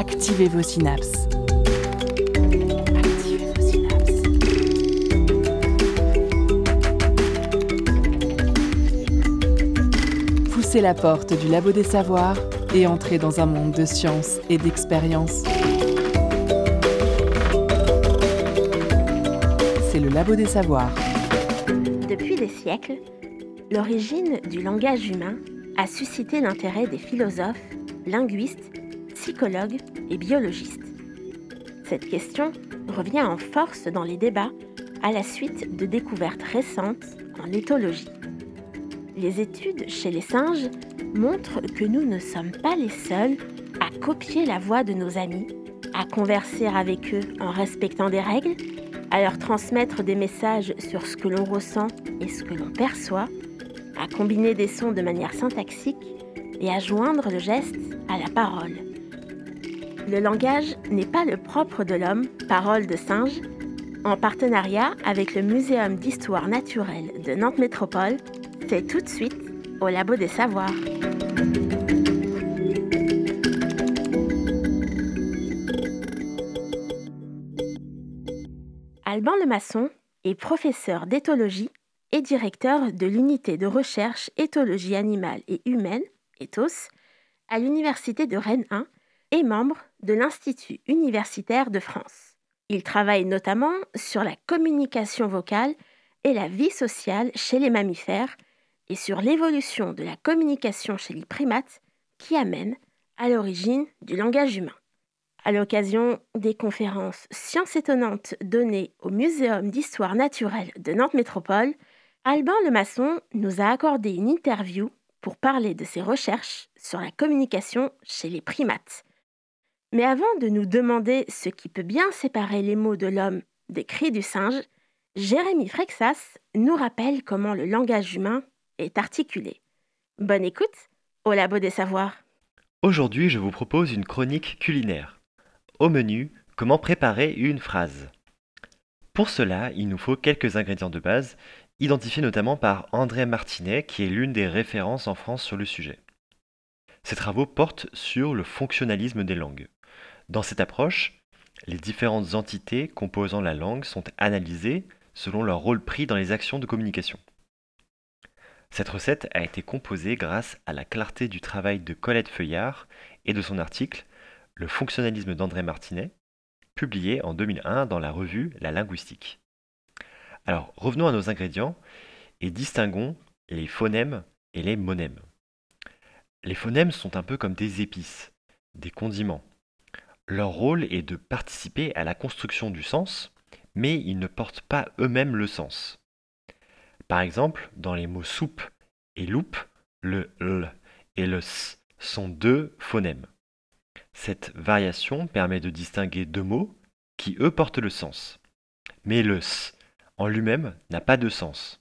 Activez vos synapses. Activez synapses. Poussez la porte du labo des savoirs et entrez dans un monde de science et d'expérience. C'est le labo des savoirs. Depuis des siècles, l'origine du langage humain a suscité l'intérêt des philosophes, linguistes, psychologues biologistes. Cette question revient en force dans les débats à la suite de découvertes récentes en éthologie. Les études chez les singes montrent que nous ne sommes pas les seuls à copier la voix de nos amis, à converser avec eux en respectant des règles, à leur transmettre des messages sur ce que l'on ressent et ce que l'on perçoit, à combiner des sons de manière syntaxique et à joindre le geste à la parole. Le langage n'est pas le propre de l'homme, parole de singe. En partenariat avec le Muséum d'histoire naturelle de Nantes Métropole, c'est tout de suite au Labo des Savoirs. Alban Lemasson est professeur d'éthologie et directeur de l'unité de recherche éthologie animale et humaine, ETHOS, à l'Université de Rennes 1 et membre de l'Institut universitaire de France. Il travaille notamment sur la communication vocale et la vie sociale chez les mammifères et sur l'évolution de la communication chez les primates qui amène à l'origine du langage humain. À l'occasion des conférences Sciences étonnantes données au Muséum d'histoire naturelle de Nantes Métropole, Alban Lemasson nous a accordé une interview pour parler de ses recherches sur la communication chez les primates. Mais avant de nous demander ce qui peut bien séparer les mots de l'homme des cris du singe, Jérémy Frexas nous rappelle comment le langage humain est articulé. Bonne écoute au Labo des Savoirs. Aujourd'hui, je vous propose une chronique culinaire. Au menu, comment préparer une phrase. Pour cela, il nous faut quelques ingrédients de base, identifiés notamment par André Martinet, qui est l'une des références en France sur le sujet. Ses travaux portent sur le fonctionnalisme des langues. Dans cette approche, les différentes entités composant la langue sont analysées selon leur rôle pris dans les actions de communication. Cette recette a été composée grâce à la clarté du travail de Colette Feuillard et de son article Le fonctionnalisme d'André Martinet, publié en 2001 dans la revue La Linguistique. Alors revenons à nos ingrédients et distinguons les phonèmes et les monèmes. Les phonèmes sont un peu comme des épices, des condiments. Leur rôle est de participer à la construction du sens, mais ils ne portent pas eux-mêmes le sens. Par exemple, dans les mots soupe et loupe, le l et le s sont deux phonèmes. Cette variation permet de distinguer deux mots qui, eux, portent le sens. Mais le s en lui-même n'a pas de sens.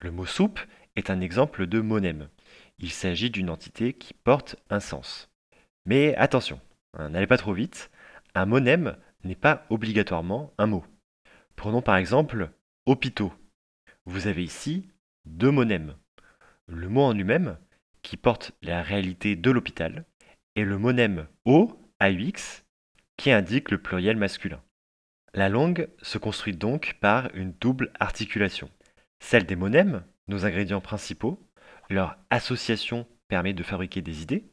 Le mot soupe est un exemple de monème. Il s'agit d'une entité qui porte un sens. Mais attention, n'allez pas trop vite, un monème n'est pas obligatoirement un mot. Prenons par exemple hôpitaux. Vous avez ici deux monèmes. Le mot en lui-même, qui porte la réalité de l'hôpital, et le monème O, AUX, qui indique le pluriel masculin. La langue se construit donc par une double articulation. Celle des monèmes, nos ingrédients principaux, leur association permet de fabriquer des idées,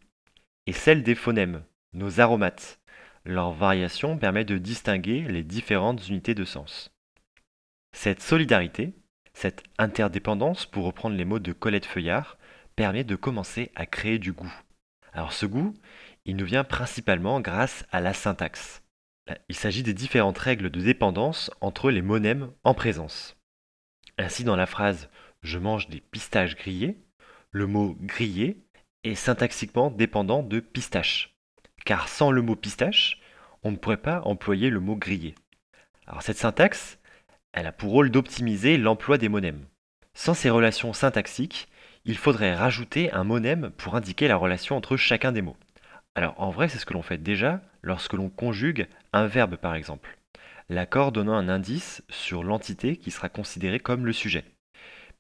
et celle des phonèmes, nos aromates. Leur variation permet de distinguer les différentes unités de sens. Cette solidarité, cette interdépendance, pour reprendre les mots de Colette Feuillard, permet de commencer à créer du goût. Alors ce goût, il nous vient principalement grâce à la syntaxe. Il s'agit des différentes règles de dépendance entre les monèmes en présence. Ainsi dans la phrase Je mange des pistaches grillés, le mot grillé est syntaxiquement dépendant de pistache. Car sans le mot pistache, on ne pourrait pas employer le mot grillé. Alors cette syntaxe, elle a pour rôle d'optimiser l'emploi des monèmes. Sans ces relations syntaxiques, il faudrait rajouter un monème pour indiquer la relation entre chacun des mots. Alors en vrai, c'est ce que l'on fait déjà lorsque l'on conjugue un verbe par exemple, l'accord donnant un indice sur l'entité qui sera considérée comme le sujet.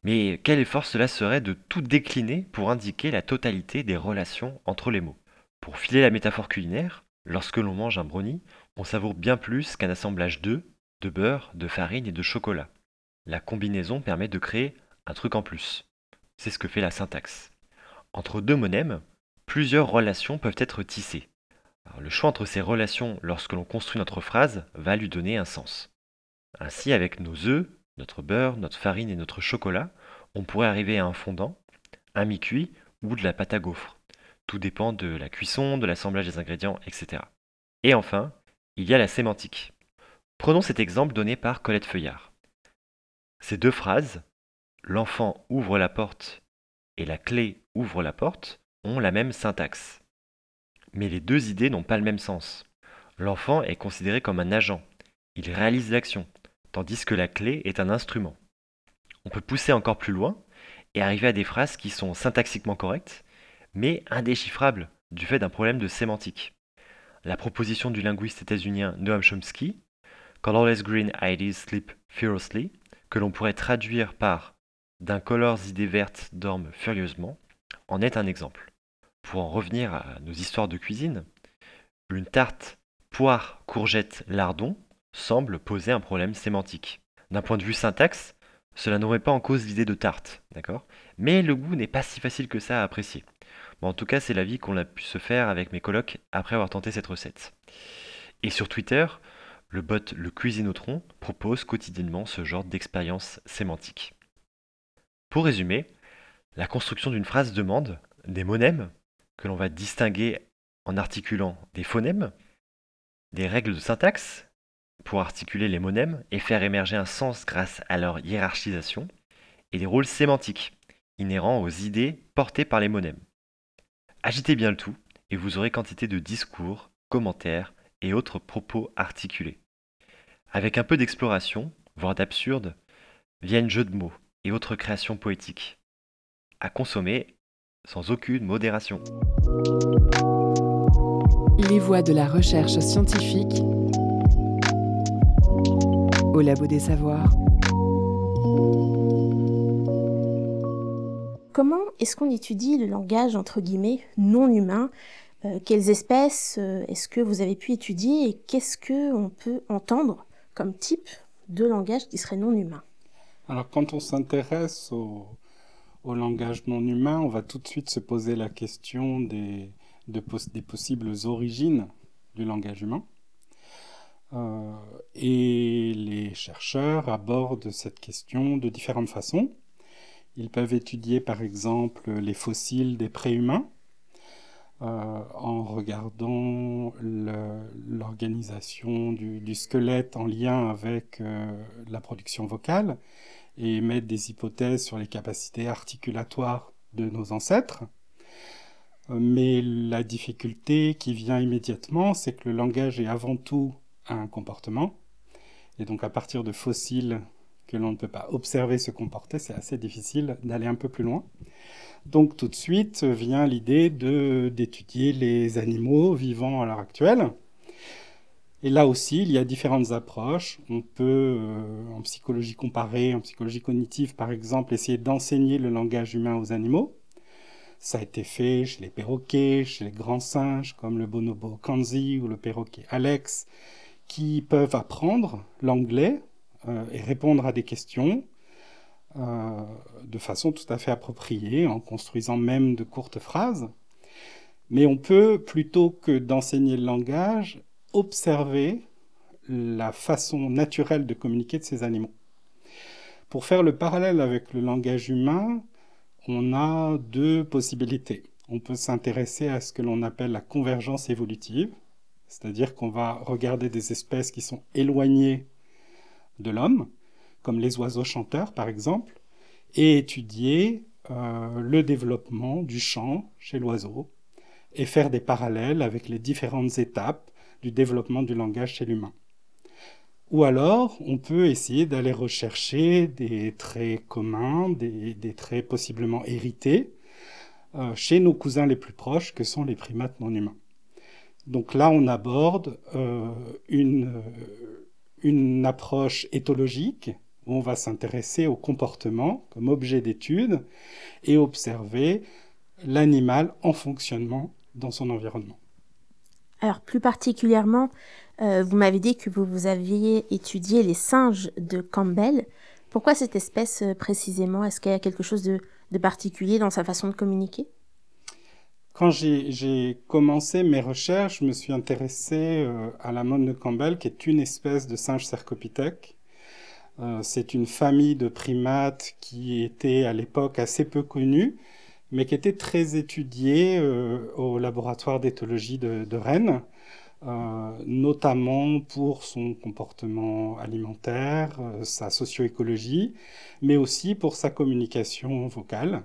Mais quel effort cela serait de tout décliner pour indiquer la totalité des relations entre les mots? Pour filer la métaphore culinaire, Lorsque l'on mange un brownie, on savoure bien plus qu'un assemblage d'œufs, de beurre, de farine et de chocolat. La combinaison permet de créer un truc en plus. C'est ce que fait la syntaxe. Entre deux monèmes, plusieurs relations peuvent être tissées. le choix entre ces relations lorsque l'on construit notre phrase va lui donner un sens. Ainsi, avec nos œufs, notre beurre, notre farine et notre chocolat, on pourrait arriver à un fondant, un mi-cuit ou de la pâte à gaufres. Tout dépend de la cuisson, de l'assemblage des ingrédients, etc. Et enfin, il y a la sémantique. Prenons cet exemple donné par Colette Feuillard. Ces deux phrases, l'enfant ouvre la porte et la clé ouvre la porte, ont la même syntaxe. Mais les deux idées n'ont pas le même sens. L'enfant est considéré comme un agent, il réalise l'action, tandis que la clé est un instrument. On peut pousser encore plus loin et arriver à des phrases qui sont syntaxiquement correctes, mais indéchiffrables du fait d'un problème de sémantique. La proposition du linguiste états-unien Noam Chomsky, Colorless Green Ideas Sleep Furiously, que l'on pourrait traduire par D'un colors idées vertes dorment furieusement, en est un exemple. Pour en revenir à nos histoires de cuisine, une tarte poire, courgette, lardon semble poser un problème sémantique. D'un point de vue syntaxe, cela n'aurait pas en cause l'idée de tarte, d'accord? Mais le goût n'est pas si facile que ça à apprécier. En tout cas, c'est l'avis qu'on a pu se faire avec mes colocs après avoir tenté cette recette. Et sur Twitter, le bot Le Cuisinotron propose quotidiennement ce genre d'expérience sémantique. Pour résumer, la construction d'une phrase demande des monèmes que l'on va distinguer en articulant des phonèmes, des règles de syntaxe pour articuler les monèmes et faire émerger un sens grâce à leur hiérarchisation, et des rôles sémantiques, inhérents aux idées portées par les monèmes. Agitez bien le tout, et vous aurez quantité de discours, commentaires et autres propos articulés. Avec un peu d'exploration, voire d'absurde, viennent jeux de mots et autres créations poétiques. À consommer sans aucune modération. Les voies de la recherche scientifique au Labo des Savoirs. Comment est-ce qu'on étudie le langage entre guillemets non humain euh, Quelles espèces euh, est-ce que vous avez pu étudier et qu'est-ce qu'on peut entendre comme type de langage qui serait non humain? Alors quand on s'intéresse au, langage non humain, on va tout de suite se poser la question des, des possibles origines du langage humain. Euh, et les chercheurs abordent cette question de différentes façons. Ils peuvent étudier par exemple les fossiles des préhumains euh, en regardant l'organisation du, squelette en lien avec euh, la production vocale et mettre des hypothèses sur les capacités articulatoires de nos ancêtres. Mais la difficulté qui vient immédiatement, c'est que le langage est avant tout un comportement. Et donc à partir de fossiles que l'on ne peut pas observer se comporter, c'est assez difficile d'aller un peu plus loin. Donc tout de suite vient l'idée d'étudier les animaux vivants à l'heure actuelle. Et là aussi, il y a différentes approches. On peut, euh, en psychologie comparée, en psychologie cognitive par exemple, essayer d'enseigner le langage humain aux animaux. Ça a été fait chez les perroquets, chez les grands singes comme le bonobo Kanzi ou le perroquet Alex, qui peuvent apprendre l'anglais et répondre à des questions euh, de façon tout à fait appropriée, en construisant même de courtes phrases. Mais on peut, plutôt que d'enseigner le langage, observer la façon naturelle de communiquer de ces animaux. Pour faire le parallèle avec le langage humain, on a deux possibilités. On peut s'intéresser à ce que l'on appelle la convergence évolutive, c'est-à-dire qu'on va regarder des espèces qui sont éloignées de l'homme, comme les oiseaux chanteurs par exemple, et étudier euh, le développement du chant chez l'oiseau et faire des parallèles avec les différentes étapes du développement du langage chez l'humain. Ou alors, on peut essayer d'aller rechercher des traits communs, des, traits possiblement hérités, euh, chez nos cousins les plus proches, que sont les primates non humains. Donc là, on aborde euh, une, une approche éthologique où on va s'intéresser au comportement comme objet d'étude et observer l'animal en fonctionnement dans son environnement. Alors plus particulièrement, euh, vous m'avez dit que vous, vous aviez étudié les singes de Campbell. Pourquoi cette espèce euh, précisément? Est-ce qu'il y a quelque chose de, particulier dans sa façon de communiquer? Quand j'ai commencé mes recherches, je me suis intéressé euh, à la mode de Campbell, qui est une espèce de singe cercopithèque. C'est une famille de primates qui était à l'époque assez peu connue, mais qui était très étudiée au laboratoire d'éthologie de, Rennes. Euh, notamment pour son comportement alimentaire, euh, sa socio-écologie, mais aussi pour sa communication vocale.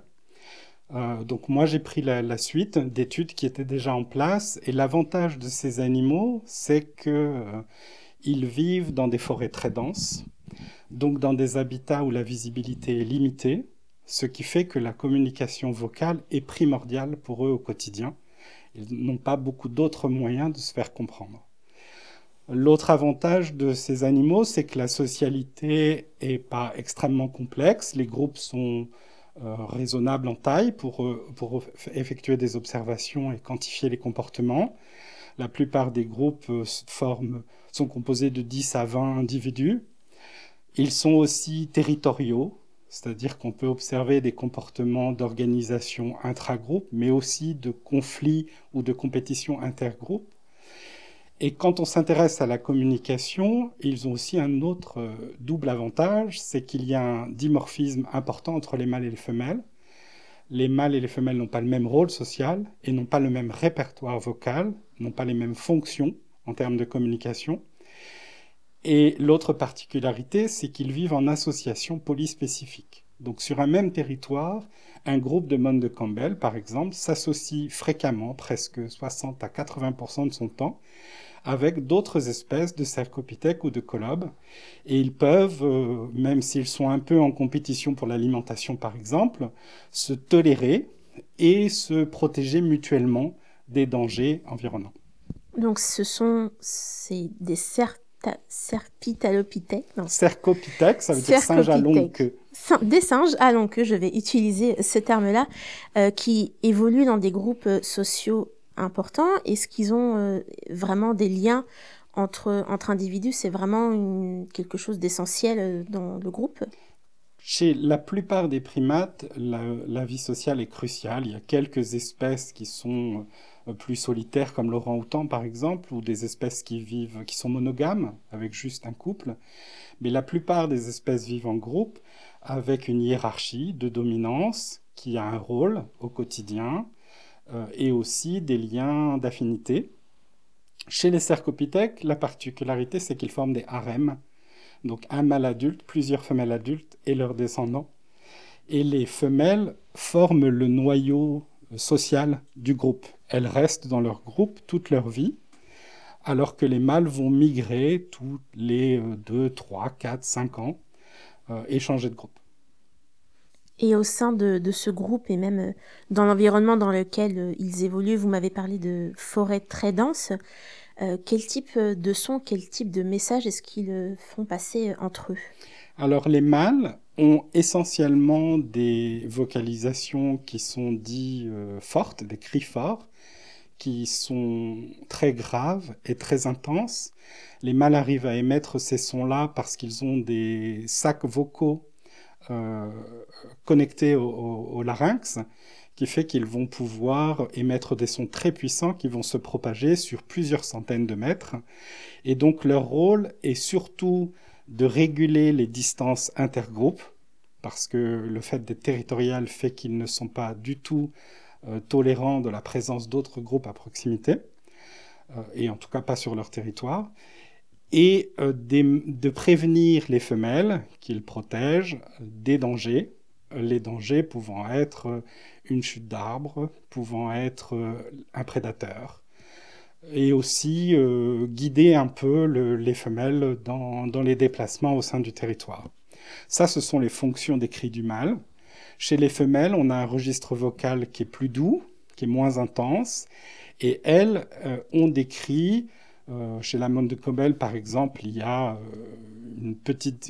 Euh, donc moi j'ai pris la, suite d'études qui étaient déjà en place et l'avantage de ces animaux c'est qu'ils vivent dans des forêts très denses, donc dans des habitats où la visibilité est limitée, ce qui fait que la communication vocale est primordiale pour eux au quotidien ils n'ont pas beaucoup d'autres moyens de se faire comprendre. L'autre avantage de ces animaux, c'est que la socialité est pas extrêmement complexe. Les groupes sont euh, raisonnables en taille pour, euh, pour effectuer des observations et quantifier les comportements. La plupart des groupes euh, forment, sont composés de 10 à 20 individus. Ils sont aussi territoriaux, c'est-à-dire qu'on peut observer des comportements d'organisation intragroupe, mais aussi de conflits ou de compétitions intergroupes. Et quand on s'intéresse à la communication, ils ont aussi un autre euh, double avantage, c'est qu'il y a un dimorphisme important entre les mâles et les femelles. Les mâles et les femelles n'ont pas le même rôle social et n'ont pas le même répertoire vocal, n'ont pas les mêmes fonctions en termes de communication. Et l'autre particularité, c'est qu'ils vivent en association polyspécifique. Donc sur un même territoire, un groupe de mônes de Campbell, par exemple, s'associe fréquemment, presque 60 à 80% de son temps, avec d'autres espèces de cercopithèques ou de colobes. Et ils peuvent, euh, même s'ils sont un peu en compétition pour l'alimentation par exemple, se tolérer et se protéger mutuellement des dangers environnants. Donc ce sont des cercopithèques Serpitalopithèque. Cercopithèque, ça veut dire singe à longue queue. Des singes à longue queue, je vais utiliser ce terme-là, euh, qui évoluent dans des groupes euh, sociaux importants. Est-ce qu'ils ont euh, vraiment des liens entre, entre individus? C'est vraiment quelque chose d'essentiel dans le groupe? Chez la plupart des primates, la, la, vie sociale est cruciale. Il y a quelques espèces qui sont euh, plus solitaires comme l'orang-outan par exemple, ou des espèces qui vivent, qui sont monogames avec juste un couple. Mais la plupart des espèces vivent en groupe avec une hiérarchie de dominance qui a un rôle au quotidien euh, et aussi des liens d'affinité. Chez les cercopithèques, la particularité c'est qu'ils forment des harems, donc un mâle adulte, plusieurs femelles adultes et leurs descendants. Et les femelles forment le noyau social du groupe. Elles restent dans leur groupe toute leur vie, alors que les mâles vont migrer tous les 2, 3, 4, 5 ans euh, et changer de groupe. Et au sein de, ce groupe et même euh, dans l'environnement dans lequel euh, ils évoluent, vous m'avez parlé de forêts très denses. quel type de son, quel type de message est-ce qu'ils font passer entre eux? Alors les mâles ont essentiellement des vocalisations qui sont dites euh, fortes, des cris forts, qui sont très graves et très intenses. Les mâles arrivent à émettre ces sons-là parce qu'ils ont des sacs vocaux euh, connectés au, larynx, qui fait qu'ils vont pouvoir émettre des sons très puissants qui vont se propager sur plusieurs centaines de mètres. Et donc leur rôle est surtout de réguler les distances intergroupes, parce que le fait d'être territorial fait qu'ils ne sont pas du tout euh, tolérants de la présence d'autres groupes à proximité, euh, et en tout cas pas sur leur territoire, et euh, de prévenir les femelles qu'ils protègent des dangers, les dangers pouvant être une chute d'arbre, pouvant être un prédateur, et aussi guider un peu les femelles dans les déplacements au sein du territoire. Ça, ce sont les fonctions des cris du mâle. Chez les femelles, on a un registre vocal qui est plus doux, qui est moins intense, et elles euh, ont des cris. Euh, chez la monde de Cobel, par exemple, il y a euh,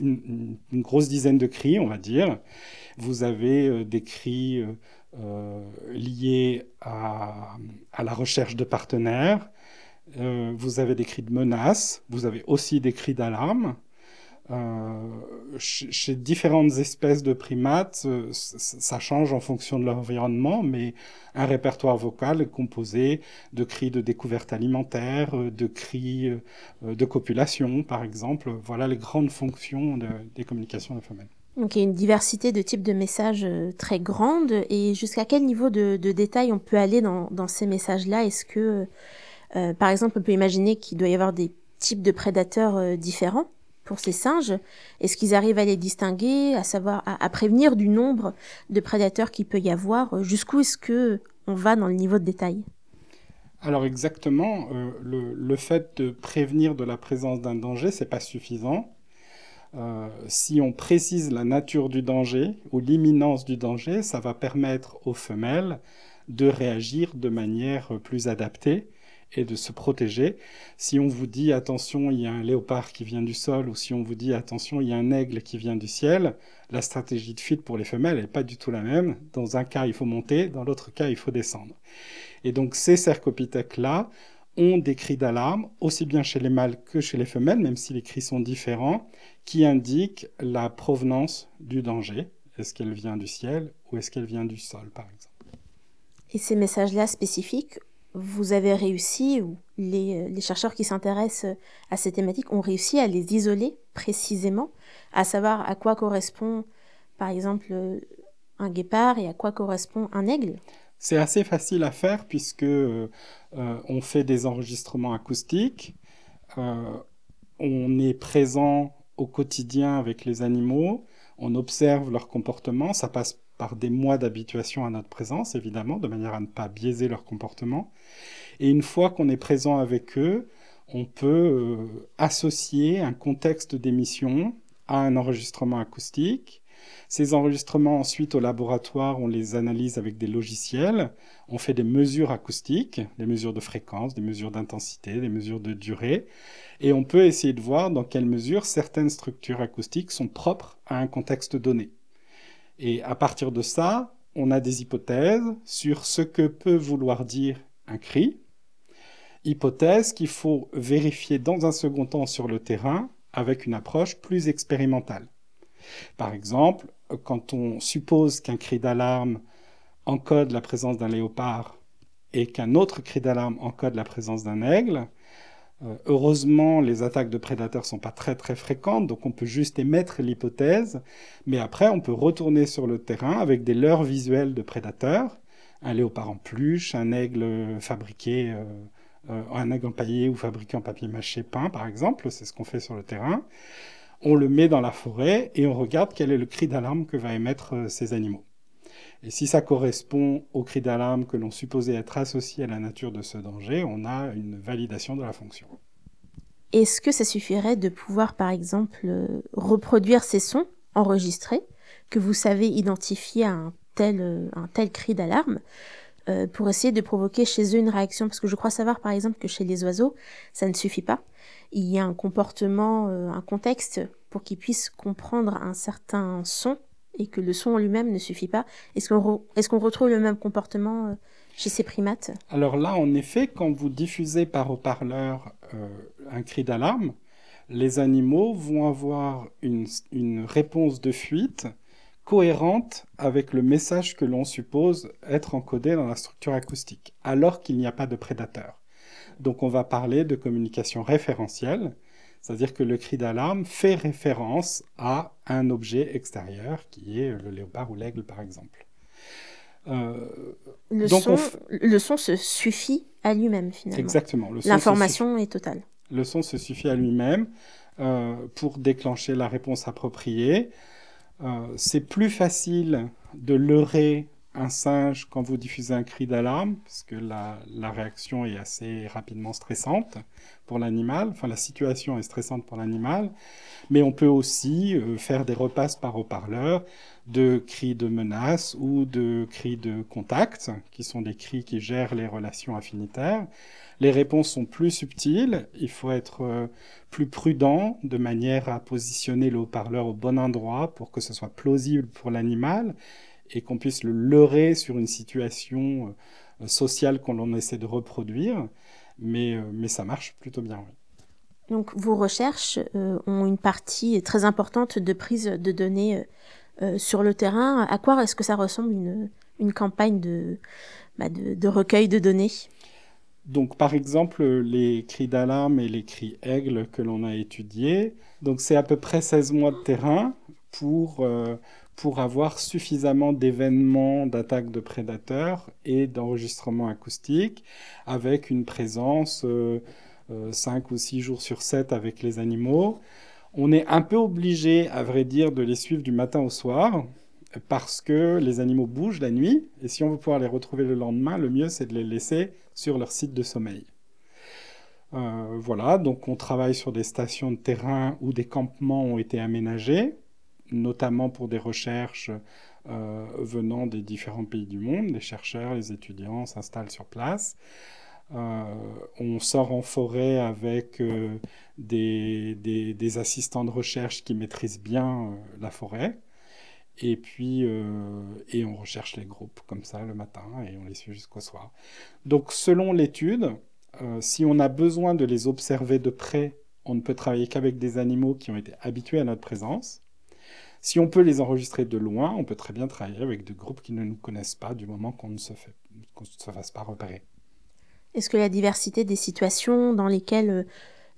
une grosse dizaine de cris, on va dire. Vous avez des cris liés à, la recherche de partenaires, euh, vous avez des cris de menace, vous avez aussi des cris d'alarme. Euh, chez, différentes espèces de primates, euh, ça change en fonction de leur environnement, mais un répertoire vocal est composé de cris de découverte alimentaire, de cris de copulation, par exemple. Voilà les grandes fonctions des communications de femelles. Donc il y a une diversité de types de messages très grande. Et jusqu'à quel niveau de, détail on peut aller dans, ces messages-là? Est-ce que euh, par exemple, on peut imaginer qu'il doit y avoir des types de prédateurs euh, différents? Pour ces singes. Est-ce qu'ils arrivent à les distinguer, à savoir, à, prévenir du nombre de prédateurs qu'il peut y avoir Jusqu'où est-ce que on va dans le niveau de détail alors exactement, euh, le, fait de prévenir de la présence d'un danger, c'est pas suffisant. si on précise la nature du danger ou l'imminence du danger, ça va permettre aux femelles de réagir de manière plus adaptée et de se protéger. Si on vous dit attention, il y a un léopard qui vient du sol, ou si on vous dit attention, il y a un aigle qui vient du ciel, la stratégie de fuite pour les femelles n'est pas du tout la même. Dans un cas, il faut monter, dans l'autre cas, il faut descendre. Et donc ces cercopithèques-là ont des cris d'alarme, aussi bien chez les mâles que chez les femelles, même si les cris sont différents, qui indiquent la provenance du danger. Est-ce qu'elle vient du ciel ou est-ce qu'elle vient du sol, par exemple? Et ces messages-là spécifiques, vous avez réussi, ou les, les chercheurs qui s'intéressent à ces thématiques ont réussi à les isoler précisément, à savoir à quoi correspond par exemple un guépard et à quoi correspond un aigle. C'est assez facile à faire puisque euh, on fait des enregistrements acoustiques, euh, on est présent au quotidien avec les animaux, on observe leur comportement, ça passe par des mois d'habituation à notre présence, évidemment, de manière à ne pas biaiser leur comportement. Et une fois qu'on est présent avec eux, on peut euh, associer un contexte d'émission à un enregistrement acoustique. Ces enregistrements, ensuite, au laboratoire, on les analyse avec des logiciels. On fait des mesures acoustiques, des mesures de fréquence, des mesures d'intensité, des mesures de durée. Et on peut essayer de voir dans quelle mesure certaines structures acoustiques sont propres à un contexte donné. Et à partir de ça, on a des hypothèses sur ce que peut vouloir dire un cri, hypothèse qu'il faut vérifier dans un second temps sur le terrain avec une approche plus expérimentale. Par exemple, quand on suppose qu'un cri d'alarme encode la présence d'un léopard et qu'un autre cri d'alarme encode la présence d'un aigle, heureusement, les attaques de prédateurs sont pas très très fréquentes, donc on peut juste émettre l'hypothèse, mais après on peut retourner sur le terrain avec des leurres visuelles de prédateurs, un léopard en pluche, un aigle fabriqué, euh, euh, un aigle empaillé ou fabriqué en papier mâché peint par exemple, c'est ce qu'on fait sur le terrain. On le met dans la forêt et on regarde quel est le cri d'alarme que va émettre ces animaux. Et si ça correspond au cri d'alarme que l'on supposait être associé à la nature de ce danger, on a une validation de la fonction. Est-ce que ça suffirait de pouvoir, par exemple, euh, reproduire ces sons enregistrés que vous savez identifier à un tel, euh, un tel cri d'alarme euh, pour essayer de provoquer chez eux une réaction? Parce que je crois savoir, par exemple, que chez les oiseaux, ça ne suffit pas. Il y a un comportement, un contexte pour qu'ils puissent comprendre un certain son et que le son en lui-même ne suffit pas. Est-ce qu'on retrouve le même comportement euh, chez ces primates? Alors là, en effet, quand vous diffusez par haut-parleur euh, un cri d'alarme, les animaux vont avoir une, une, réponse de fuite cohérente avec le message que l'on suppose être encodé dans la structure acoustique, alors qu'il n'y a pas de prédateur. Donc on va parler de communication référentielle, c'est-à-dire que le cri d'alarme fait référence à un objet extérieur qui est le léopard ou l'aigle par exemple. Euh, le, son, le son se suffit à lui-même finalement. Exactement. L'information est totale. Le son se suffit à lui-même euh, pour déclencher la réponse appropriée. Euh, c'est plus facile de leurrer un singe quand vous diffusez un cri d'alarme, parce que la, réaction est assez rapidement stressante pour l'animal, enfin la situation est stressante pour l'animal, mais on peut aussi euh, faire des repasses par haut-parleur de cris de menace ou de cris de contact, qui sont des cris qui gèrent les relations affinitaires. Les réponses sont plus subtiles, il faut être euh, plus prudent de manière à positionner le haut-parleur au bon endroit pour que ce soit plausible pour l'animal et qu'on puisse le leurrer sur une situation euh, sociale qu'on essaie de reproduire. mais, mais ça marche plutôt bien. Oui. Donc vos recherches ont une partie très importante de prise de données sur le terrain. À quoi est-ce que ça ressemble une, une campagne de, bah, de, de recueil de données? Donc, par exemple, les cris d'alarme et les cris aigle que l'on a étudiés, donc c'est à peu près 16 mois de terrain pour, euh, pour avoir suffisamment d'événements d'attaques de prédateurs et d'enregistrements acoustiques avec une présence euh, 5 euh, ou 6 jours sur 7 avec les animaux. On est un peu obligé, à vrai dire, de les suivre du matin au soir parce que les animaux bougent la nuit, et si on veut pouvoir les retrouver le lendemain, le mieux c'est de les laisser sur leur site de sommeil. Euh, voilà, donc on travaille sur des stations de terrain où des campements ont été aménagés, notamment pour des recherches euh, venant des différents pays du monde. Les chercheurs, les étudiants s'installent sur place. Euh, on sort en forêt avec des, des, assistants de recherche qui maîtrisent bien la forêt. Et puis, euh, et on recherche les groupes comme ça le matin et on les suit jusqu'au soir. Donc, selon l'étude, euh, si on a besoin de les observer de près, on ne peut travailler qu'avec des animaux qui ont été habitués à notre présence. Si on peut les enregistrer de loin, on peut très bien travailler avec des groupes qui ne nous connaissent pas du moment qu'on ne se, fait, qu'on ne se fasse pas repérer. Est-ce que la diversité des situations dans lesquelles euh,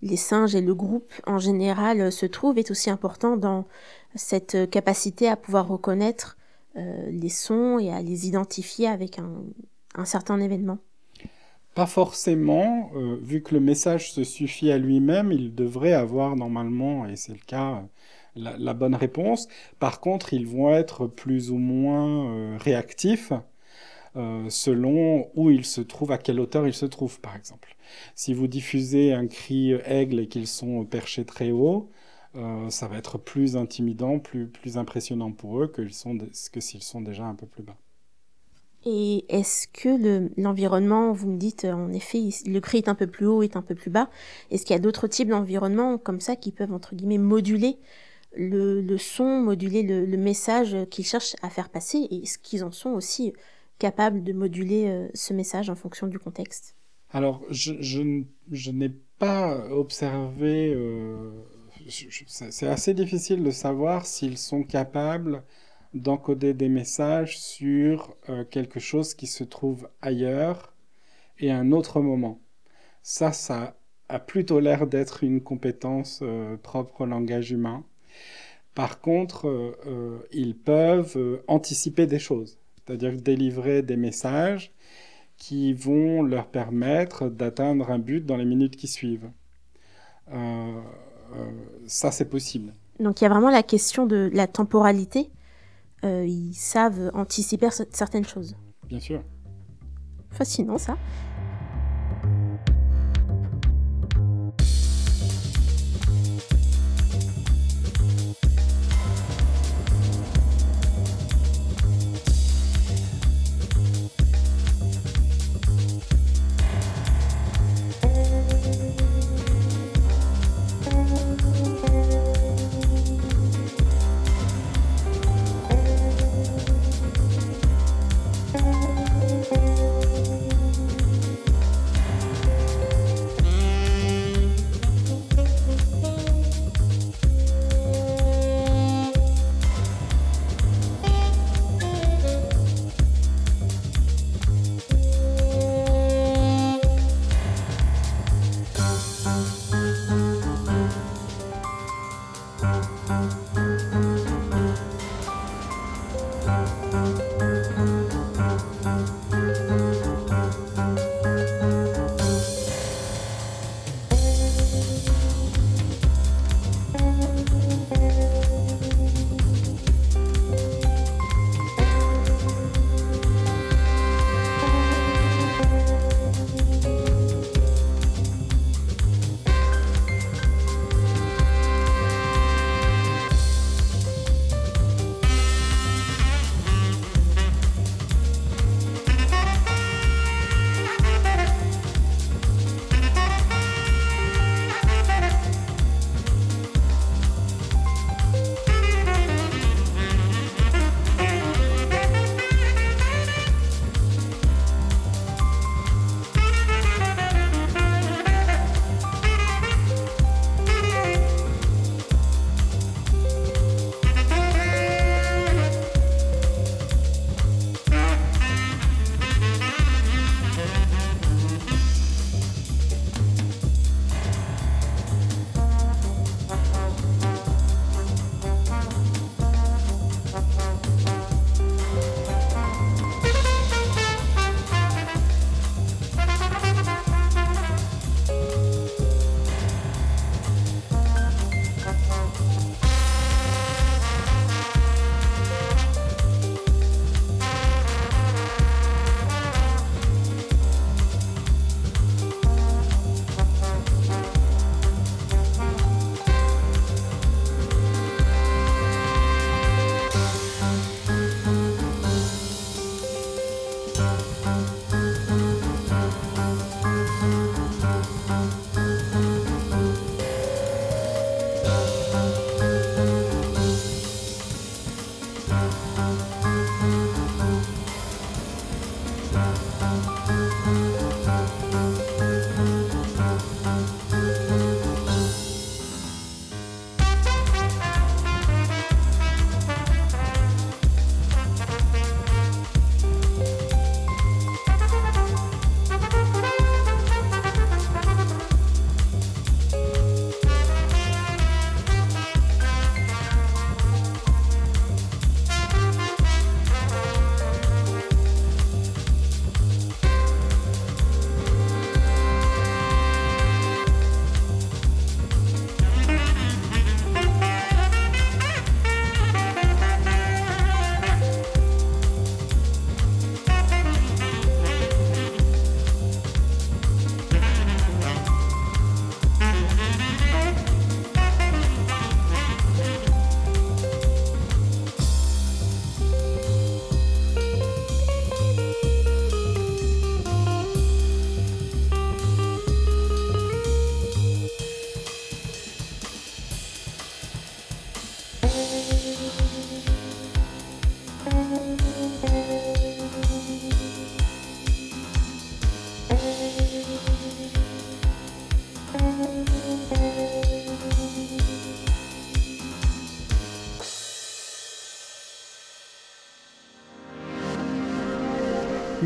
les singes et le groupe en général se trouvent est aussi important dans cette euh, capacité à pouvoir reconnaître euh, les sons et à les identifier avec un, certain événement? Pas forcément, euh, vu que le message se suffit à lui-même, il devrait avoir normalement, et c'est le cas, la, bonne réponse. Par contre, ils vont être plus ou moins réactifs selon où ils se trouvent, à quelle hauteur ils se trouvent, par exemple. Si vous diffusez un cri aigle et qu'ils sont perchés très haut, euh, ça va être plus intimidant, plus, plus impressionnant pour eux que, sont s'ils sont déjà un peu plus bas. Et est-ce que l'environnement, vous me dites en effet, le cri est un peu plus haut, est un peu plus bas, est-ce qu'il y a d'autres types d'environnements comme ça qui peuvent, entre guillemets, moduler le, son, moduler le, message qu'ils cherchent à faire passer Et est-ce qu'ils en sont aussi capables de moduler euh, ce message en fonction du contexte Alors, je, je, n'ai pas observé... Euh c'est assez difficile de savoir s'ils sont capables d'encoder des messages sur euh, quelque chose qui se trouve ailleurs et à un autre moment. Ça, ça a plutôt l'air d'être une compétence propre au langage humain. Par contre, euh, ils peuvent anticiper des choses, c'est-à-dire délivrer des messages qui vont leur permettre d'atteindre un but dans les minutes qui suivent. Euh, ça, c'est possible. Donc il y a vraiment la question de la temporalité. Euh, ils savent anticiper certaines choses. Bien sûr. Fascinant ça.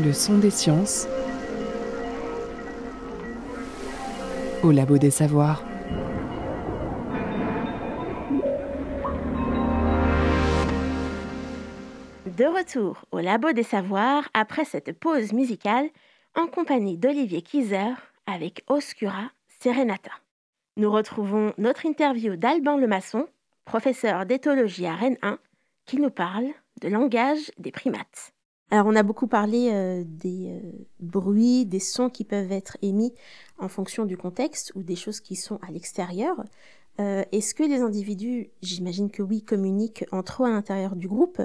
Des sciences au labo des savoirs. De retour au labo des savoirs après cette pause musicale en compagnie d'Olivier Kieser avec Oscura Serenata. Nous retrouvons notre interview d'Alban Lemasson, professeur d'éthologie à Rennes 1, qui nous parle de langage des primates. Alors on a beaucoup parlé euh, des euh, bruits, des sons qui peuvent être émis en fonction du contexte ou des choses qui sont à l'extérieur. Euh, est-ce que les individus, j'imagine que oui, communiquent entre eux à l'intérieur du groupe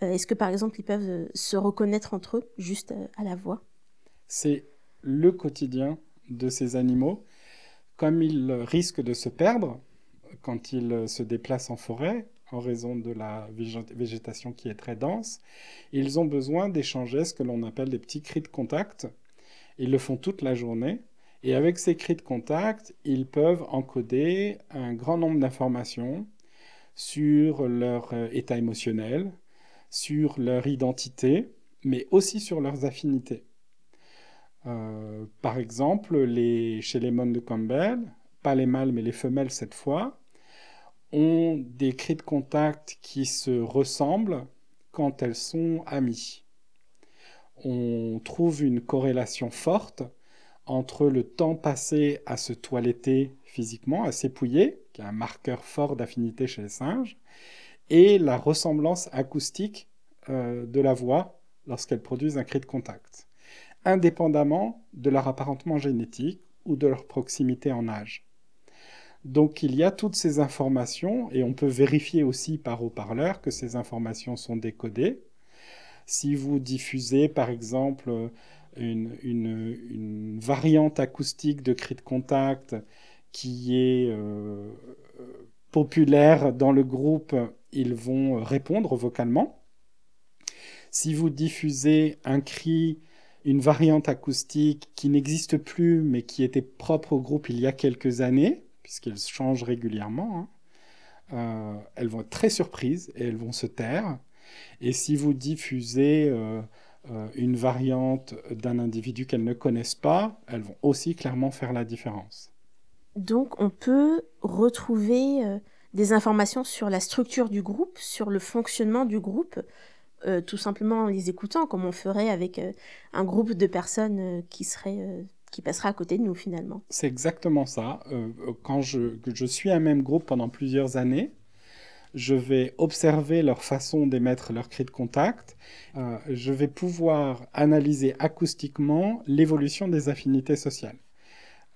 Est-ce que par exemple ils peuvent se reconnaître entre eux juste à la voix? C'est le quotidien de ces animaux. Comme ils risquent de se perdre quand ils se déplacent en forêt, en raison de la végétation qui est très dense, ils ont besoin d'échanger ce que l'on appelle des petits cris de contact. Ils le font toute la journée. Et avec ces cris de contact, ils peuvent encoder un grand nombre d'informations sur leur euh, état émotionnel, sur leur identité, mais aussi sur leurs affinités. Euh, par exemple, chez les mônes de Campbell, pas les mâles mais les femelles cette fois, ont des cris de contact qui se ressemblent quand elles sont amies. On trouve une corrélation forte entre le temps passé à se toiletter physiquement, à s'épouiller, qui est un marqueur fort d'affinité chez les singes, et la ressemblance acoustique euh, de la voix lorsqu'elles produisent un cri de contact, indépendamment de leur apparentement génétique ou de leur proximité en âge. Donc il y a toutes ces informations et on peut vérifier aussi par haut-parleur que ces informations sont décodées. Si vous diffusez par exemple une, variante acoustique de cri de contact qui est euh, populaire dans le groupe, ils vont répondre vocalement. Si vous diffusez un cri, une variante acoustique qui n'existe plus mais qui était propre au groupe il y a quelques années, puisqu'elles changent régulièrement, hein. euh, elles vont être très surprises et elles vont se taire. Et si vous diffusez euh, euh, une variante d'un individu qu'elles ne connaissent pas, elles vont aussi clairement faire la différence. Donc on peut retrouver des informations sur la structure du groupe, sur le fonctionnement du groupe, tout simplement en les écoutant, comme on ferait avec un groupe de personnes qui seraient qui passera à côté de nous finalement. C'est exactement ça. Euh, quand je, suis un même groupe pendant plusieurs années, je vais observer leur façon d'émettre leurs cris de contact. Euh, je vais pouvoir analyser acoustiquement l'évolution des affinités sociales.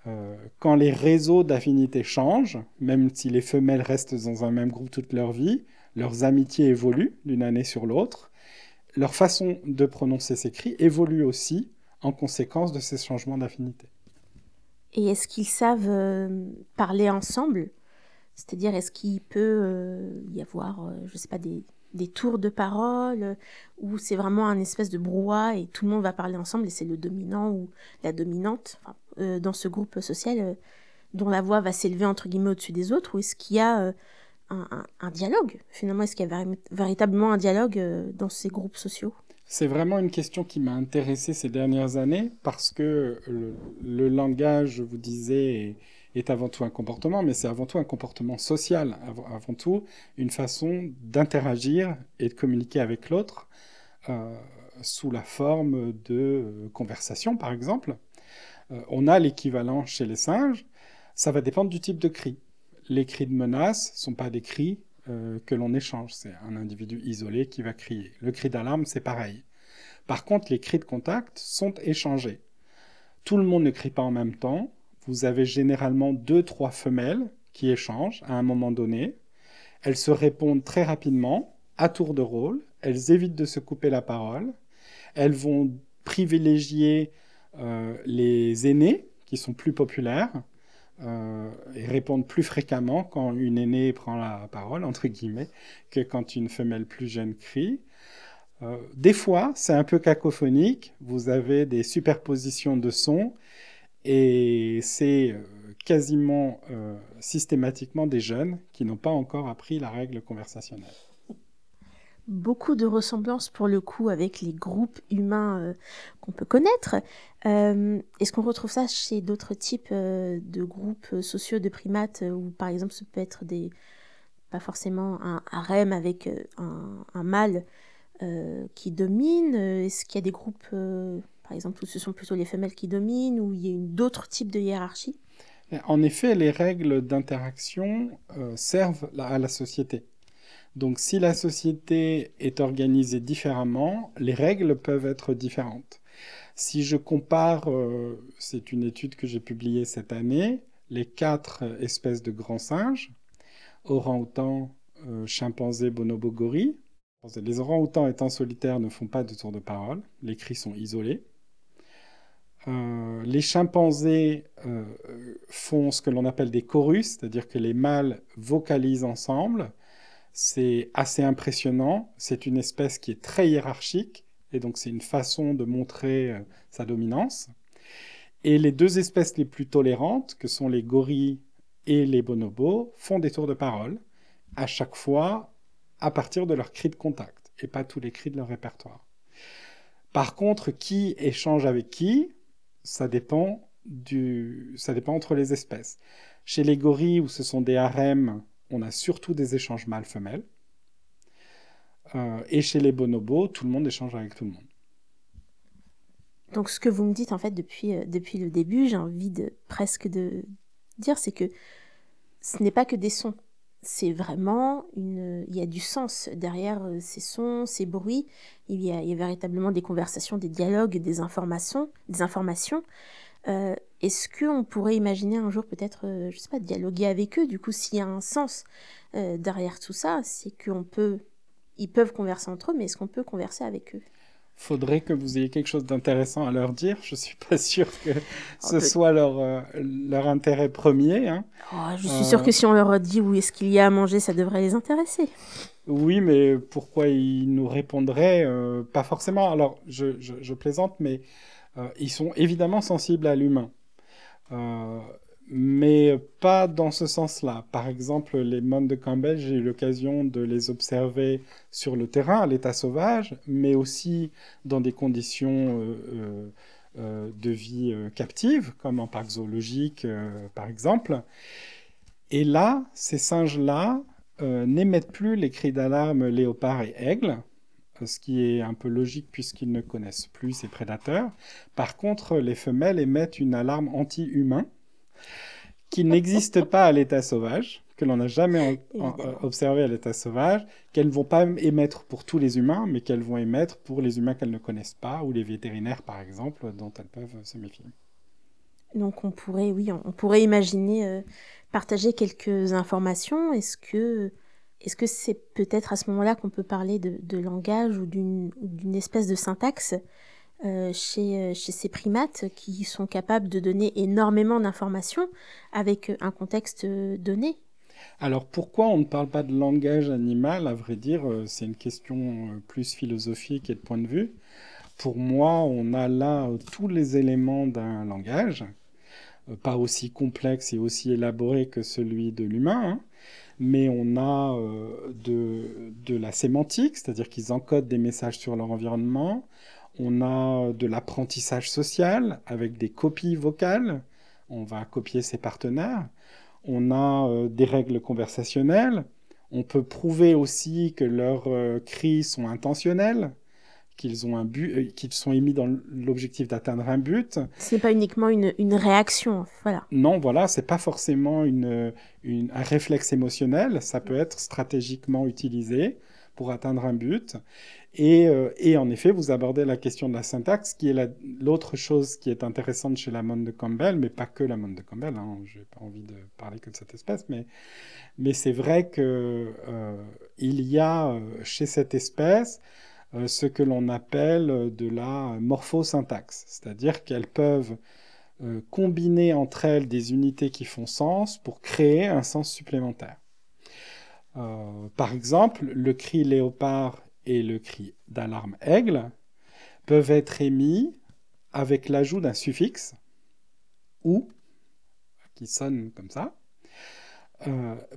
Euh, quand les réseaux d'affinités changent, même si les femelles restent dans un même groupe toute leur vie, leurs amitiés évoluent d'une année sur l'autre. Leur façon de prononcer ces cris évolue aussi en conséquence de ces changements d'affinité. Et est-ce qu'ils savent euh, parler ensemble? C'est-à-dire, est-ce qu'il peut euh, y avoir, euh, je ne sais pas, des, tours de parole, ou c'est vraiment un espèce de brouhaha et tout le monde va parler ensemble et c'est le dominant ou la dominante dans ce groupe social dont la voix va s'élever entre guillemets au-dessus des autres, ou est-ce qu'il y a un, dialogue? Finalement, est-ce qu'il y a véritablement un dialogue dans ces groupes sociaux? C'est vraiment une question qui m'a intéressé ces dernières années parce que le, langage, je vous disais, est, avant tout un comportement, mais c'est avant tout un comportement social, avant, tout une façon d'interagir et de communiquer avec l'autre euh, sous la forme de euh, conversation, par exemple. Euh, on a l'équivalent chez les singes, ça va dépendre du type de cri. Les cris de menace ne sont pas des cris euh, que l'on échange. C'est un individu isolé qui va crier. Le cri d'alarme, c'est pareil. Par contre, les cris de contact sont échangés. Tout le monde ne crie pas en même temps. Vous avez généralement deux, trois femelles qui échangent à un moment donné. Elles se répondent très rapidement, à tour de rôle. Elles évitent de se couper la parole. Elles vont privilégier euh, les aînés, qui sont plus populaires, euh, et répondent plus fréquemment quand une aînée prend la parole, entre guillemets, que quand une femelle plus jeune crie. Euh, des fois, c'est un peu cacophonique, vous avez des superpositions de sons, et c'est euh, quasiment systématiquement des jeunes qui n'ont pas encore appris la règle conversationnelle. Beaucoup de ressemblances pour le coup avec les groupes humains euh, qu'on peut connaître. Euh, est-ce qu'on retrouve ça chez d'autres types euh, de groupes sociaux de primates où par exemple ce peut être des pas forcément un harem avec un, un mâle qui domine Est-ce qu'il y a des groupes par exemple où ce sont plutôt les femelles qui dominent ou il y a d'autres types de hiérarchie? En effet, les règles d'interaction servent à la société. Donc si la société est organisée différemment, les règles peuvent être différentes. Si je compare, euh, c'est une étude que j'ai publiée cette année, les quatre espèces de grands singes, orang-outang, euh, chimpanzé, bonobo, gorille. Les orang-outans étant solitaires ne font pas de tour de parole, les cris sont isolés. Euh, les chimpanzés font ce que l'on appelle des chorus, c'est-à-dire que les mâles vocalisent ensemble, c'est assez impressionnant. C'est une espèce qui est très hiérarchique, et donc c'est une façon de montrer euh, sa dominance. Et les deux espèces les plus tolérantes, que sont les gorilles et les bonobos, font des tours de parole, à chaque fois à partir de leurs cris de contact, et pas tous les cris de leur répertoire. Par contre, qui échange avec qui, ça dépend, du... ça dépend entre les espèces. Chez les gorilles, où ce sont des harems, on a surtout des échanges mâles-femelles. Euh, et chez les bonobos, tout le monde échange avec tout le monde. Donc ce que vous me dites en fait depuis, euh, depuis le début, j'ai envie de presque de dire, c'est que ce n'est pas que des sons. C'est vraiment une. Il y a du sens derrière euh, ces sons, ces bruits. Il y a, il y a véritablement des conversations, des dialogues, des informations, des informations. Euh, est-ce qu'on pourrait imaginer un jour peut-être, euh, je sais pas, dialoguer avec eux? Du coup, s'il y a un sens euh, derrière tout ça, c'est qu'on peut, ils peuvent converser entre eux, mais est-ce qu'on peut converser avec eux? Faudrait que vous ayez quelque chose d'intéressant à leur dire. Je suis pas sûr que oh, ce soit leur, leur intérêt premier. Hein. Oh, je suis sûr que si on leur dit où est-ce qu'il y a à manger, ça devrait les intéresser. Oui, mais pourquoi ils nous répondraient Pas forcément. Alors, je, je, je plaisante, mais euh, ils sont évidemment sensibles à l'humain. Euh, mais pas dans ce sens-là. Par exemple, les mônes de Campbell, j'ai eu l'occasion de les observer sur le terrain, à l'état sauvage, mais aussi dans des conditions euh, de vie captives, comme en parc zoologique, par exemple. Et là, ces singes-là n'émettent plus les cris d'alarme léopard et aigle, ce qui est un peu logique puisqu'ils ne connaissent plus ces prédateurs. Par contre, les femelles émettent une alarme anti-humain qui n'existe pas à l'état sauvage, que l'on n'a jamais observé à l'état sauvage, qu'elles ne vont pas émettre pour tous les humains, mais qu'elles vont émettre pour les humains qu'elles ne connaissent pas, ou les vétérinaires par exemple, dont elles peuvent se méfier. Donc on pourrait, oui, on pourrait imaginer euh, partager quelques informations. Est-ce que est-ce que c'est peut-être à ce moment-là qu'on peut parler de, langage ou d'une espèce de syntaxe euh, chez, euh, chez, ces primates qui sont capables de donner énormément d'informations avec un contexte donné? Alors pourquoi on ne parle pas de langage animal? À vrai dire, euh, c'est une question plus philosophique et de point de vue. Pour moi, on a là tous les éléments d'un langage, pas aussi complexe et aussi élaboré que celui de l'humain, hein mais on a euh, de, la sémantique, c'est-à-dire qu'ils encodent des messages sur leur environnement. On a de l'apprentissage social avec des copies vocales. On va copier ses partenaires. On a euh, des règles conversationnelles. On peut prouver aussi que leurs euh, cris sont intentionnels qu'ils ont un but, euh, qu'ils sont émis dans l'objectif d'atteindre un but. Ce n'est pas uniquement une, une, réaction, voilà. Non, voilà, c'est pas forcément une, une, un réflexe émotionnel. Ça peut être stratégiquement utilisé pour atteindre un but. Et, euh, et, en effet, vous abordez la question de la syntaxe, qui est l'autre chose qui est intéressante chez la monde de Campbell, mais pas que la monde de Campbell. Hein, Je n'ai pas envie de parler que de cette espèce, mais, mais c'est vrai que euh, y a chez cette espèce ce que l'on appelle euh, de la morphosyntaxe, c'est-à-dire qu'elles peuvent euh, combiner entre elles des unités qui font sens pour créer un sens supplémentaire. par exemple, le cri léopard et le cri d'alarme aigle peuvent être émis avec l'ajout d'un suffixe ou qui sonne comme ça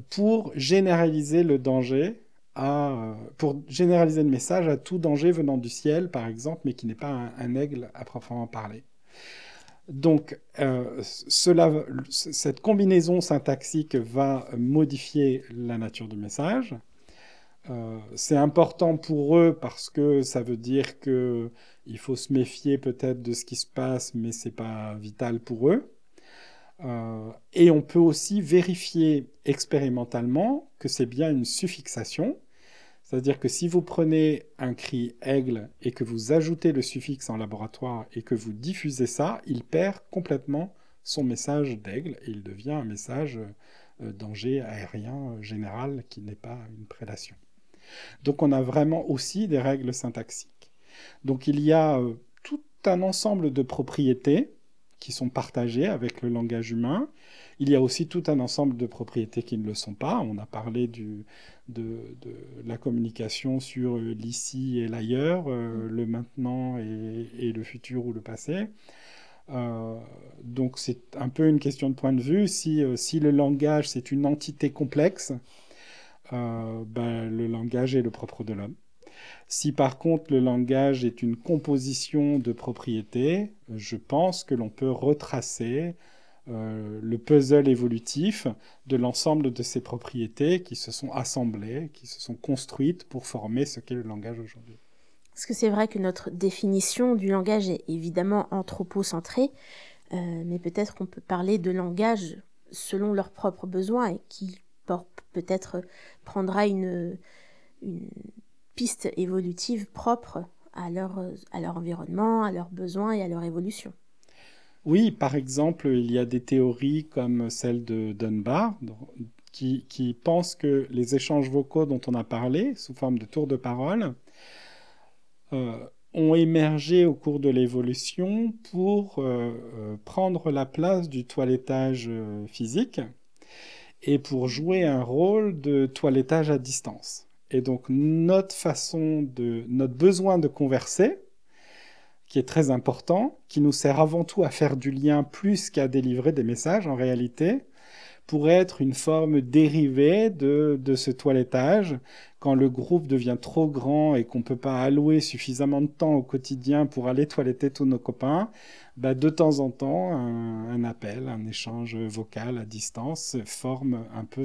pour généraliser le danger pour généraliser le message à tout danger venant du ciel, par exemple, mais qui n'est pas un, aigle à proprement parler. Donc, cette combinaison syntaxique va modifier la nature du message. c'est important pour eux parce que ça veut dire qu'il faut se méfier peut-être de ce qui se passe, mais c'est pas vital pour eux. Euh, et on peut aussi vérifier expérimentalement que c'est bien une suffixation. C'est-à-dire que si vous prenez un cri aigle et que vous ajoutez le suffixe en laboratoire et que vous diffusez ça, il perd complètement son message d'aigle et il devient un message euh, danger aérien général qui n'est pas une prédation. Donc on a vraiment aussi des règles syntaxiques. Donc il y a euh, tout un ensemble de propriétés qui sont partagées avec le langage humain. Il y a aussi tout un ensemble de propriétés qui ne le sont pas. On a parlé du, de, la communication sur l'ici et l'ailleurs, euh, le maintenant et, le futur ou le passé. Euh, donc c'est un peu une question de point de vue. Si, euh, si le langage c'est une entité complexe, ben, le langage est le propre de l'homme. Si par contre le langage est une composition de propriétés, je pense que l'on peut retracer euh, le puzzle évolutif de l'ensemble de ces propriétés qui se sont assemblées, qui se sont construites pour former ce qu'est le langage aujourd'hui. Parce que c'est vrai que notre définition du langage est évidemment anthropocentrée, euh, mais peut-être qu'on peut parler de langage selon leurs propres besoins et qui peut-être prendra une, une pistes évolutives propres à leur, à leur environnement, à leurs besoins et à leur évolution. Oui, par exemple, il y a des théories comme celle de Dunbar qui, qui pensent que les échanges vocaux dont on a parlé, sous forme de tours de parole, euh, ont émergé au cours de l'évolution pour euh, euh, prendre la place du toilettage physique et pour jouer un rôle de toilettage à distance. Et donc notre façon de, notre besoin de converser, qui est très important, qui nous sert avant tout à faire du lien plus qu'à délivrer des messages en réalité, pourrait être une forme dérivée de, de ce toilettage quand le groupe devient trop grand et qu'on ne peut pas allouer suffisamment de temps au quotidien pour aller toiletter tous nos copains, bah de temps en temps, un, appel, un échange vocal à distance forme un peu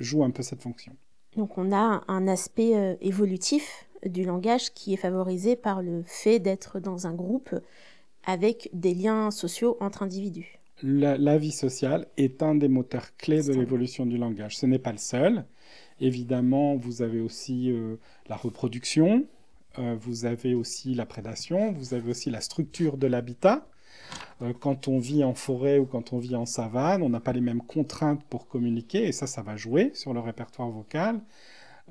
joue un peu cette fonction. Donc on a un aspect euh, évolutif du langage qui est favorisé par le fait d'être dans un groupe avec des liens sociaux entre individus. La, vie sociale est un des moteurs clés de l'évolution du langage. Ce n'est pas le seul. Évidemment, vous avez aussi euh, la reproduction, euh, vous avez aussi la prédation, vous avez aussi la structure de l'habitat. Euh, quand on vit en forêt ou quand on vit en savane, on n'a pas les mêmes contraintes pour communiquer, et ça, ça va jouer sur le répertoire vocal.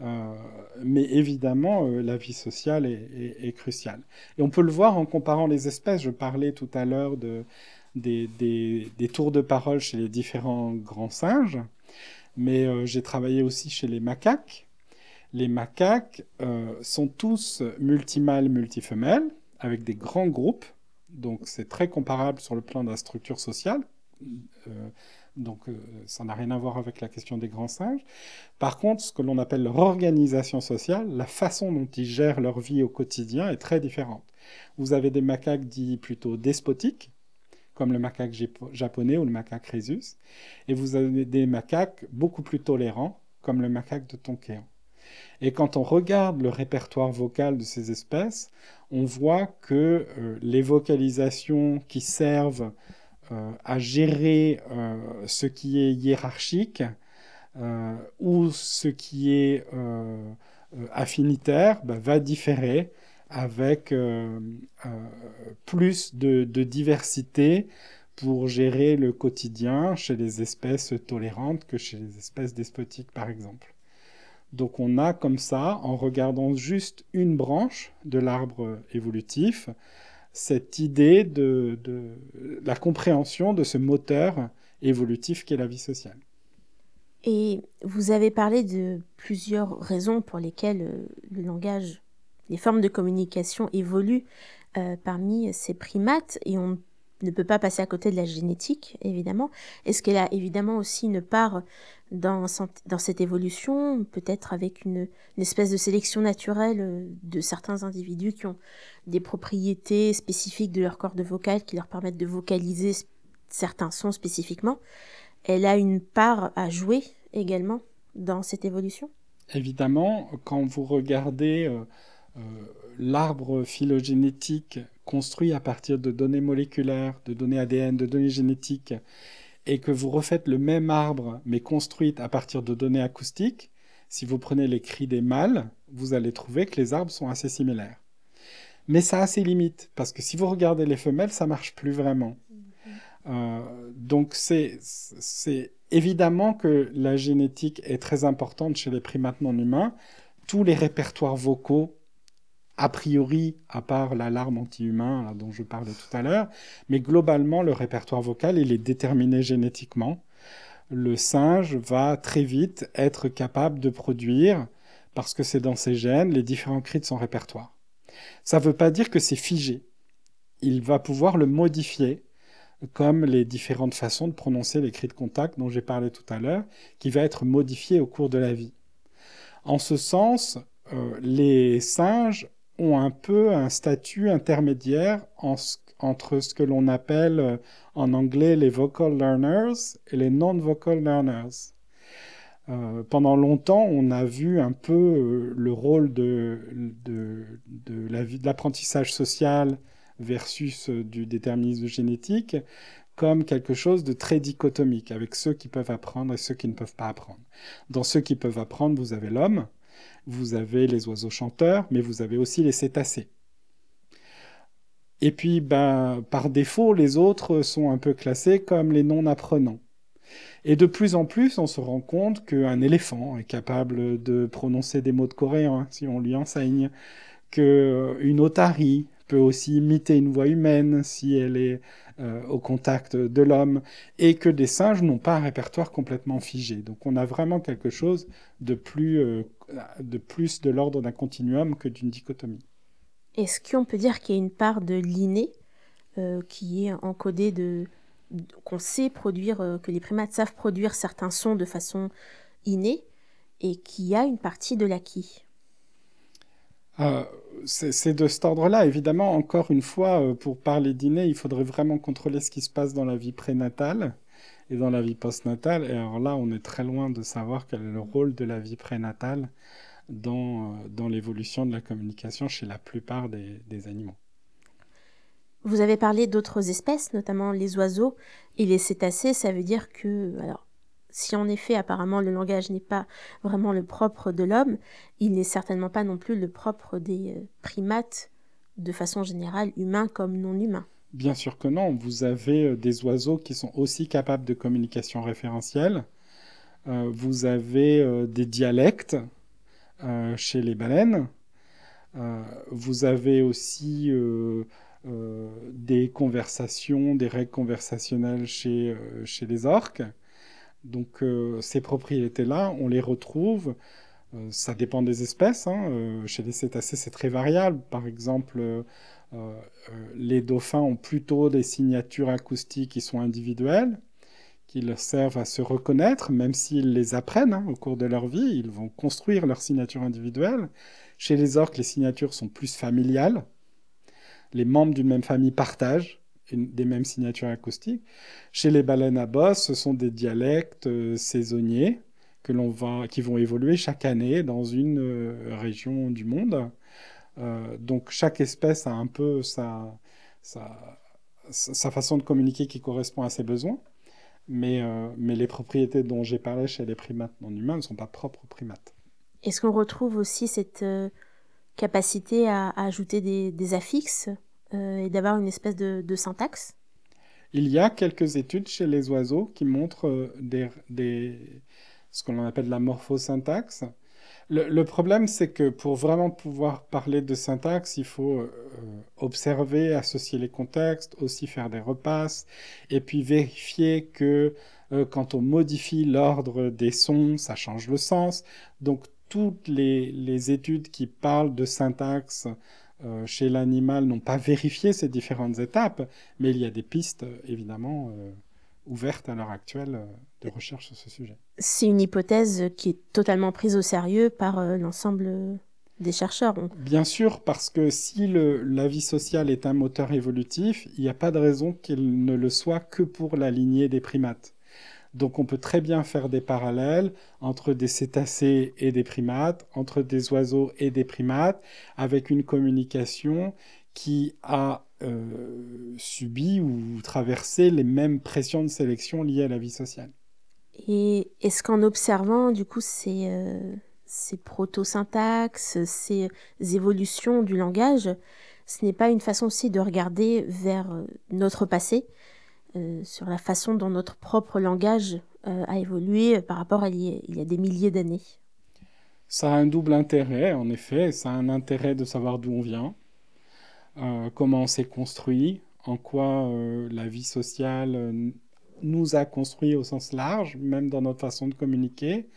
Euh, mais évidemment, euh, la vie sociale est, cruciale. Et on peut le voir en comparant les espèces. Je parlais tout à l'heure de, des, des, tours de parole chez les différents grands singes, mais j'ai travaillé aussi chez les macaques. Les macaques sont tous multimâles, multifemelles, avec des grands groupes donc c'est très comparable sur le plan de la structure sociale. Euh, donc euh, ça n'a rien à voir avec la question des grands singes. Par contre, ce que l'on appelle leur organisation sociale, la façon dont ils gèrent leur vie au quotidien est très différente. Vous avez des macaques dits plutôt despotiques, comme le macaque japonais ou le macaque rhésus, et vous avez des macaques beaucoup plus tolérants, comme le macaque de Tonkéan. Et quand on regarde le répertoire vocal de ces espèces, on voit que euh, les vocalisations qui servent euh, à gérer euh, ce qui est hiérarchique ou ce qui est affinitaire bah, va différer avec plus de, de, diversité pour gérer le quotidien chez les espèces tolérantes que chez les espèces despotiques par exemple. Donc on a comme ça, en regardant juste une branche de l'arbre évolutif, cette idée de, la compréhension de ce moteur évolutif qu'est la vie sociale. Et vous avez parlé de plusieurs raisons pour lesquelles euh, le langage, les formes de communication évoluent euh, parmi ces primates, et on ne peut pas passer à côté de la génétique, évidemment. Est-ce qu'elle a évidemment aussi une part dans, cette évolution, peut-être avec une, espèce de sélection naturelle euh, de certains individus qui ont des propriétés spécifiques de leur corde vocale qui leur permettent de vocaliser certains sons spécifiquement? Elle a une part à jouer également dans cette évolution? Évidemment, quand vous regardez euh, euh, l'arbre phylogénétique construit à partir de données moléculaires, de données ADN, de données génétiques, et que vous refaites le même arbre, mais construit à partir de données acoustiques, si vous prenez les cris des mâles, vous allez trouver que les arbres sont assez similaires. Mais ça a ses limites, parce que si vous regardez les femelles, ça marche plus vraiment. Mm-hmm. Euh, donc c'est évidemment que la génétique est très importante chez les primates non humains. Tous les répertoires vocaux a priori, à part l'alarme anti-humain dont je parlais tout à l'heure, mais globalement, le répertoire vocal, est déterminé génétiquement. Le singe va très vite être capable de produire, parce que c'est dans ses gènes, les différents cris de son répertoire. Ça ne veut pas dire que c'est figé. Il va pouvoir le modifier, comme les différentes façons de prononcer les cris de contact dont j'ai parlé tout à l'heure, qui va être modifié au cours de la vie. En ce sens, euh, les singes ont un peu un statut intermédiaire entre ce que l'on appelle euh, en anglais les vocal learners et les non-vocal learners. Euh, pendant longtemps, on a vu un peu euh, le rôle de, l'apprentissage social versus du déterminisme génétique comme quelque chose de très dichotomique, avec ceux qui peuvent apprendre et ceux qui ne peuvent pas apprendre. Dans ceux qui peuvent apprendre, vous avez l'homme, vous avez les oiseaux chanteurs, mais vous avez aussi les cétacés. Et puis, ben, par défaut, les autres sont un peu classés comme les non-apprenants. Et de plus en plus, on se rend compte qu'un éléphant est capable de prononcer des mots de coréen hein, si on lui enseigne, qu'une otarie peut aussi imiter une voix humaine si elle est euh, au contact de l'homme, et que des singes n'ont pas un répertoire complètement figé. Donc on a vraiment quelque chose de plus, euh, de, plus de l'ordre d'un continuum que d'une dichotomie. Est-ce qu'on peut dire qu'il y a une part de l'inné euh, qui est encodée de qu'on sait produire, que les primates savent produire certains sons de façon innée, et qu'il y a une partie de l'acquis? C'est de cet ordre-là. Évidemment, encore une fois, euh, pour parler d'inné, il faudrait vraiment contrôler ce qui se passe dans la vie prénatale et dans la vie postnatale. Et alors là, on est très loin de savoir quel est le rôle de la vie prénatale dans, euh, dans l'évolution de la communication chez la plupart des, des animaux. Vous avez parlé d'autres espèces, notamment les oiseaux et les cétacés. Ça veut dire que, alors, si en effet apparemment le langage n'est pas vraiment le propre de l'homme, il n'est certainement pas non plus le propre des euh, primates de façon générale, humains comme non humains. Bien sûr que non, vous avez euh, des oiseaux qui sont aussi capables de communication référentielle, euh, vous avez des dialectes chez les baleines, vous avez aussi des conversations, des règles conversationnelles chez, chez les orques. Donc euh, ces propriétés-là, on les retrouve, euh, ça dépend des espèces, hein. euh, chez les cétacés c'est très variable, par exemple les dauphins ont plutôt des signatures acoustiques qui sont individuelles, qui leur servent à se reconnaître, même s'ils les apprennent hein, au cours de leur vie, ils vont construire leur signature individuelle. Chez les orques, les signatures sont plus familiales. Les membres d'une même famille partagent des mêmes signatures acoustiques. Chez les baleines à bosse, ce sont des dialectes euh, saisonniers que l'on qui vont évoluer chaque année dans une euh, région du monde. Euh, donc chaque espèce a un peu sa, sa, façon de communiquer qui correspond à ses besoins. Mais, mais les propriétés dont j'ai parlé chez les primates non humains ne sont pas propres aux primates. Est-ce qu'on retrouve aussi cette capacité à, ajouter des, affixes? Et d'avoir une espèce de, syntaxe Il y a quelques études chez les oiseaux qui montrent euh, des, ce qu'on appelle la morphosyntaxe. Le, problème, c'est que pour vraiment pouvoir parler de syntaxe, il faut euh, observer, associer les contextes, aussi faire des repasses, et puis vérifier que quand on modifie l'ordre des sons, ça change le sens. Donc toutes les études qui parlent de syntaxe euh, chez l'animal n'ont pas vérifié ces différentes étapes, mais il y a des pistes euh, évidemment euh, ouvertes à l'heure actuelle de recherche sur ce sujet. C'est une hypothèse qui est totalement prise au sérieux par l'ensemble des chercheurs. Bien sûr, parce que si le, la vie sociale est un moteur évolutif, il n'y a pas de raison qu'il ne le soit que pour la lignée des primates. Donc on peut très bien faire des parallèles entre des cétacés et des primates, entre des oiseaux et des primates, avec une communication qui a euh, subi ou traversé les mêmes pressions de sélection liées à la vie sociale. Et est-ce qu'en observant du coup ces, euh, ces proto-syntaxes, ces évolutions du langage, ce n'est pas une façon aussi de regarder vers euh, notre passé euh, sur la façon dont notre propre langage euh, a évolué par rapport à il y a des milliers d'années. Ça a un double intérêt, en effet. Ça a un intérêt de savoir d'où on vient, euh, comment on s'est construit, en quoi la vie sociale nous a construit au sens large, même dans notre façon de communiquer.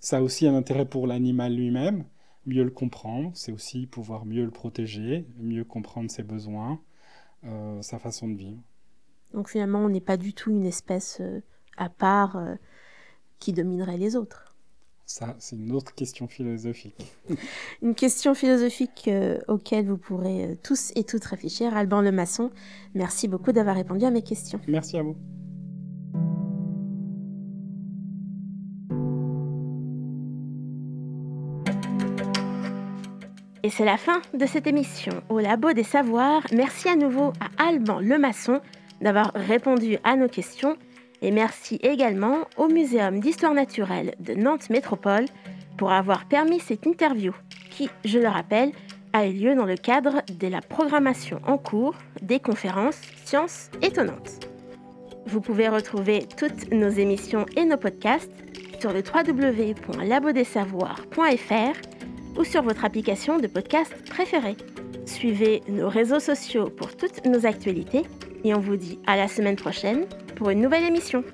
Ça a aussi un intérêt pour l'animal lui-même, mieux le comprendre, c'est aussi pouvoir mieux le protéger, mieux comprendre ses besoins, sa façon de vivre. Donc finalement, on n'est pas du tout une espèce euh, à part euh, qui dominerait les autres. Ça, c'est une autre question philosophique. une question philosophique euh, auquel vous pourrez tous et toutes réfléchir. Alban Lemasson, merci beaucoup d'avoir répondu à mes questions. Merci à vous. Et c'est la fin de cette émission au Labo des Savoirs. Merci à nouveau à Alban Lemasson d'avoir répondu à nos questions et merci également au Muséum d'histoire naturelle de Nantes Métropole pour avoir permis cette interview qui, je le rappelle, a eu lieu dans le cadre de la programmation en cours des conférences Sciences étonnantes. Vous pouvez retrouver toutes nos émissions et nos podcasts sur le www.labodesavoirs.fr ou sur votre application de podcast préférée. Suivez nos réseaux sociaux pour toutes nos actualités et on vous dit à la semaine prochaine pour une nouvelle émission.